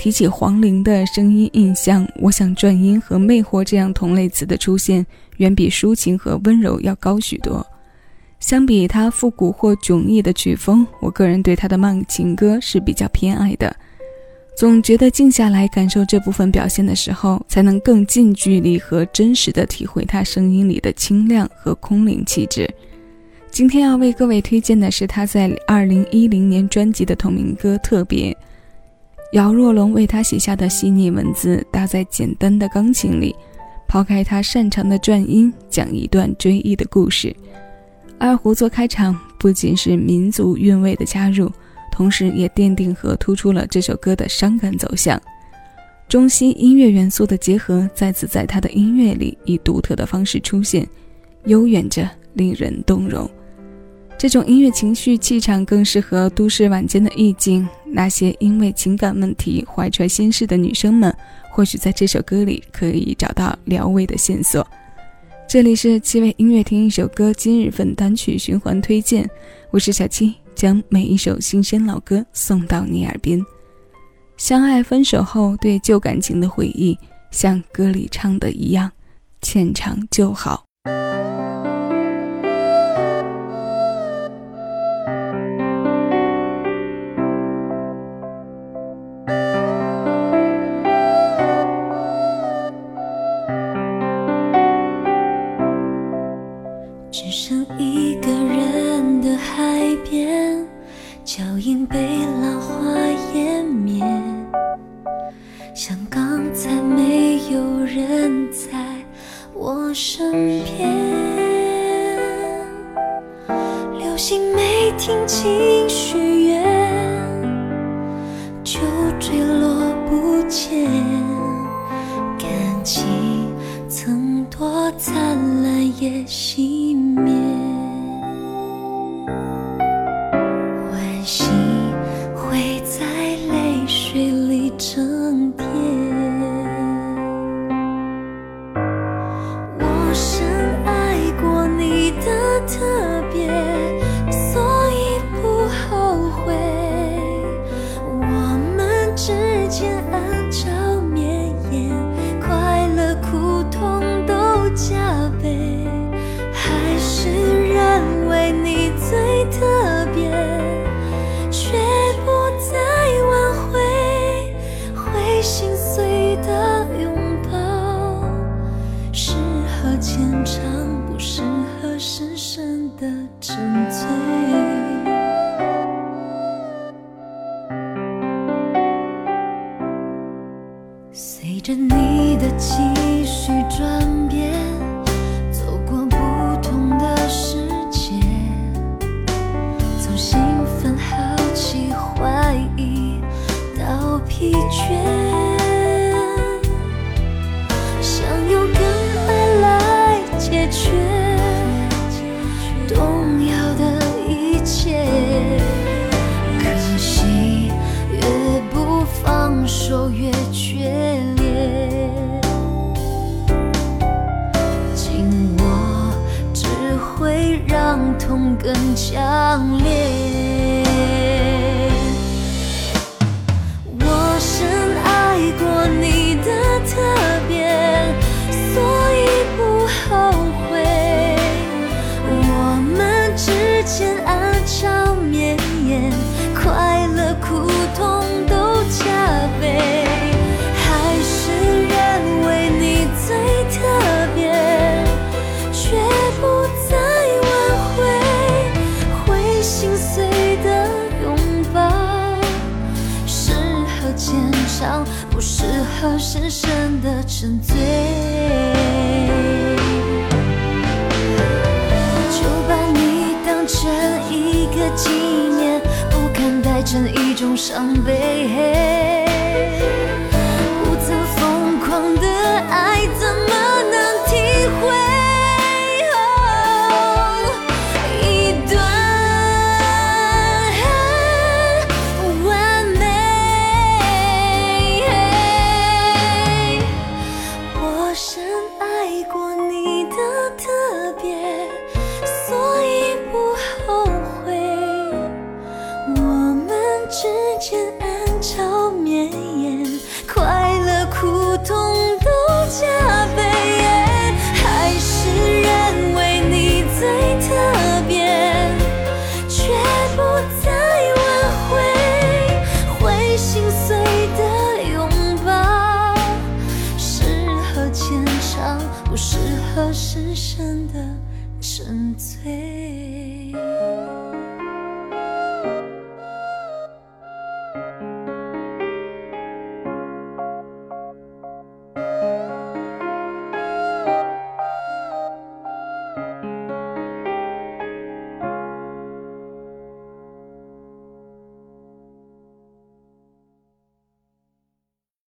提起黄龄的声音印象，我想转音和魅惑这样同类词的出现，远比抒情和温柔要高许多。相比他复古或迥异的曲风，我个人对他的慢情歌是比较偏爱的。总觉得静下来感受这部分表现的时候，才能更近距离和真实的体会他声音里的清亮和空灵气质。今天要为各位推荐的是他在二零一零年专辑的同名歌《特别》。姚若龙为他写下的细腻文字搭在简单的钢琴里，抛开他擅长的转音，讲一段追忆的故事。二胡做开场，不仅是民族韵味的加入，同时也奠定和突出了这首歌的伤感走向。中西音乐元素的结合，再次在他的音乐里以独特的方式出现，悠远着，令人动容。这种音乐情绪气场更适合都市晚间的意境。那些因为情感问题怀揣心事的女生们，或许在这首歌里可以找到疗慰的线索。这里是七位音乐听一首歌今日份单曲循环推荐，我是小七，将每一首新鲜老歌送到你耳边。相爱分手后，对旧感情的回忆，像歌里唱的一样，浅尝就好。只剩一个人的海边，脚印被浪花湮灭，像刚才没有人在我身边，流星没听清。随疲倦，想用更爱来解决，动摇的一切，可惜越不放手越决裂，紧握只会让痛更强烈。不适合深深的沉醉，就把你当成一个纪念，不看待成一种伤悲。